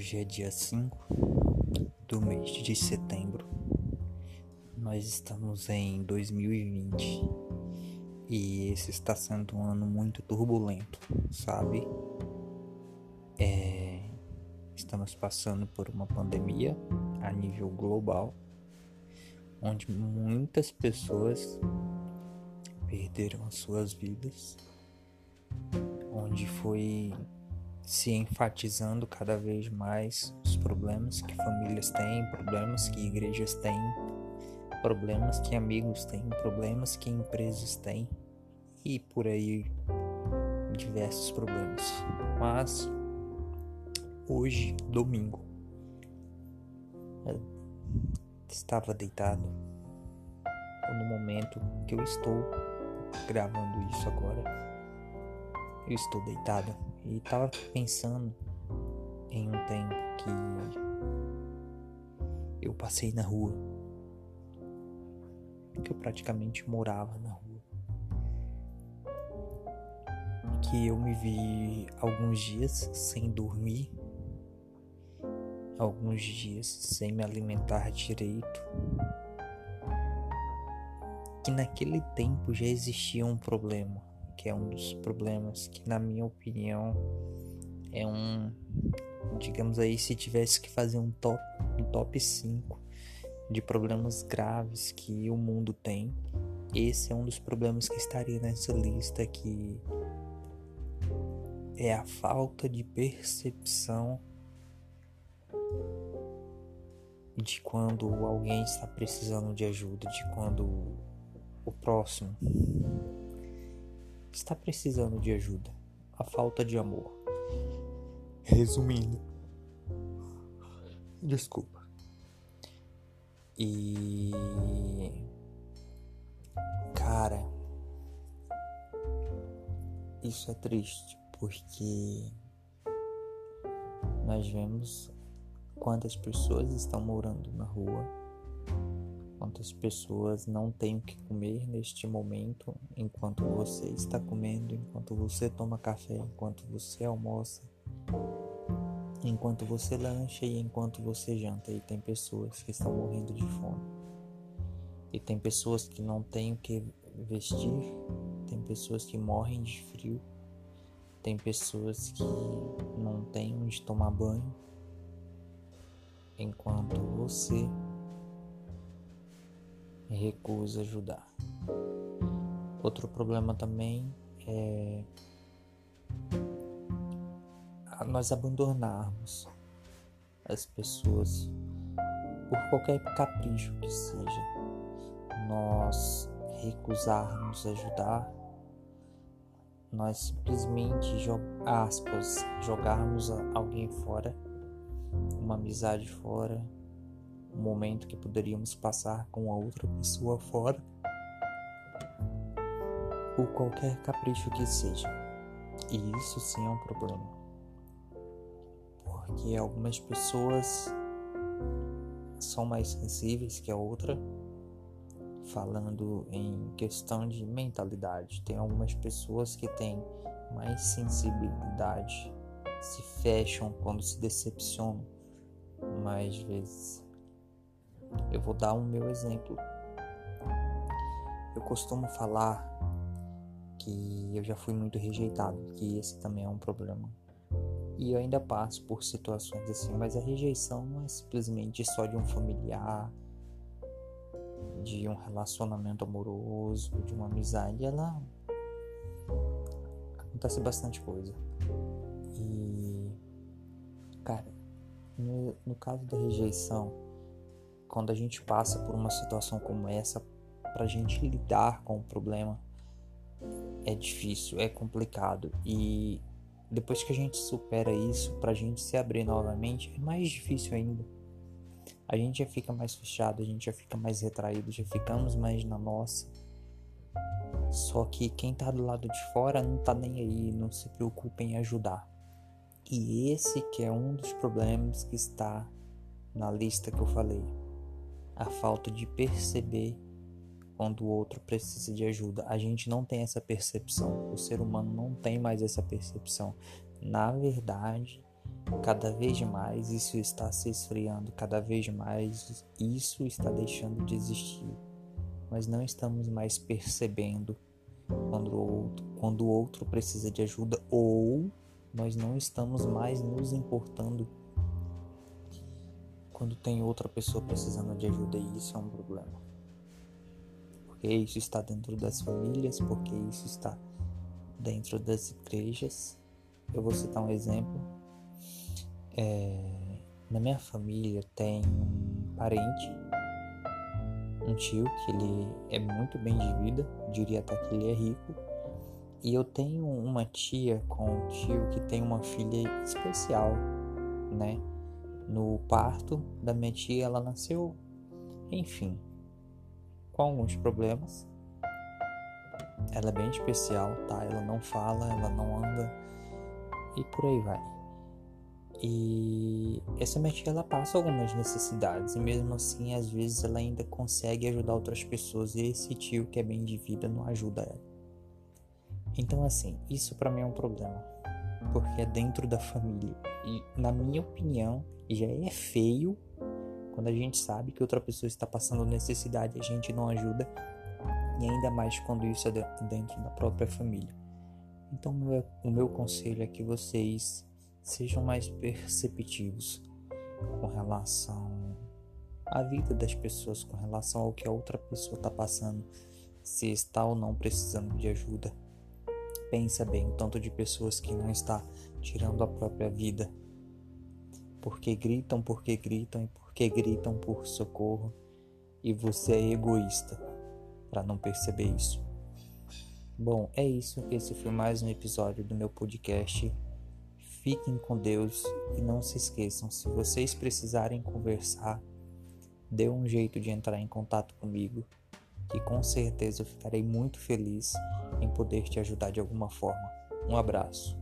Hoje é dia 5 do mês de setembro. Nós estamos em 2020 e esse está sendo um ano muito turbulento, sabe? É... Estamos passando por uma pandemia a nível global, onde muitas pessoas perderam as suas vidas, onde foi se enfatizando cada vez mais os problemas que famílias têm, problemas que igrejas têm, problemas que amigos têm, problemas que empresas têm e por aí diversos problemas. Mas hoje, domingo, estava deitado no momento que eu estou gravando isso agora. Eu estou deitado e estava pensando em um tempo que eu passei na rua. Que eu praticamente morava na rua. Que eu me vi alguns dias sem dormir, alguns dias sem me alimentar direito. Que naquele tempo já existia um problema que é um dos problemas que, na minha opinião, é um. Digamos aí, se tivesse que fazer um top, um top 5 de problemas graves que o mundo tem, esse é um dos problemas que estaria nessa lista que é a falta de percepção de quando alguém está precisando de ajuda, de quando o próximo está precisando de ajuda, a falta de amor. Resumindo, desculpa. E cara, isso é triste porque nós vemos quantas pessoas estão morando na rua Quantas pessoas não têm o que comer neste momento, enquanto você está comendo, enquanto você toma café, enquanto você almoça, enquanto você lancha e enquanto você janta. E tem pessoas que estão morrendo de fome. E tem pessoas que não têm o que vestir, tem pessoas que morrem de frio, tem pessoas que não têm onde tomar banho, enquanto você recusa ajudar. Outro problema também é nós abandonarmos as pessoas por qualquer capricho que seja. Nós recusarmos ajudar, nós simplesmente aspas, jogarmos alguém fora, uma amizade fora, um momento que poderíamos passar com a outra pessoa fora, ou qualquer capricho que seja. E isso sim é um problema. Porque algumas pessoas são mais sensíveis que a outra, falando em questão de mentalidade. Tem algumas pessoas que têm mais sensibilidade, se fecham quando se decepcionam mais vezes. Eu vou dar o um meu exemplo. Eu costumo falar que eu já fui muito rejeitado, que esse também é um problema. E eu ainda passo por situações assim, mas a rejeição não é simplesmente só de um familiar, de um relacionamento amoroso, de uma amizade, ela acontece bastante coisa. E cara, no, no caso da rejeição, quando a gente passa por uma situação como essa, para a gente lidar com o problema é difícil, é complicado e depois que a gente supera isso, para a gente se abrir novamente é mais difícil ainda. A gente já fica mais fechado, a gente já fica mais retraído, já ficamos mais na nossa. Só que quem tá do lado de fora não tá nem aí, não se preocupa em ajudar. E esse que é um dos problemas que está na lista que eu falei a falta de perceber quando o outro precisa de ajuda. A gente não tem essa percepção, o ser humano não tem mais essa percepção. Na verdade, cada vez mais isso está se esfriando, cada vez mais isso está deixando de existir. Nós não estamos mais percebendo quando o outro, quando o outro precisa de ajuda ou nós não estamos mais nos importando quando tem outra pessoa precisando de ajuda e isso é um problema. Porque isso está dentro das famílias, porque isso está dentro das igrejas. Eu vou citar um exemplo. É, na minha família tem um parente, um tio que ele é muito bem de vida, diria até que ele é rico. E eu tenho uma tia com um tio que tem uma filha especial, né? No parto da minha tia, ela nasceu, enfim, com alguns problemas. Ela é bem especial, tá? Ela não fala, ela não anda e por aí vai. E essa minha tia ela passa algumas necessidades e mesmo assim às vezes ela ainda consegue ajudar outras pessoas e esse tio que é bem de vida não ajuda ela. Então assim, isso para mim é um problema, porque é dentro da família e na minha opinião já é feio quando a gente sabe que outra pessoa está passando necessidade e a gente não ajuda e ainda mais quando isso é dentro da própria família. Então, o meu conselho é que vocês sejam mais perceptivos com relação à vida das pessoas, com relação ao que a outra pessoa está passando, se está ou não precisando de ajuda. Pensa bem o tanto de pessoas que não está tirando a própria vida porque gritam, porque gritam e porque gritam por socorro, e você é egoísta para não perceber isso. Bom, é isso. Esse foi mais um episódio do meu podcast. Fiquem com Deus e não se esqueçam, se vocês precisarem conversar, dê um jeito de entrar em contato comigo, que com certeza eu ficarei muito feliz em poder te ajudar de alguma forma. Um abraço.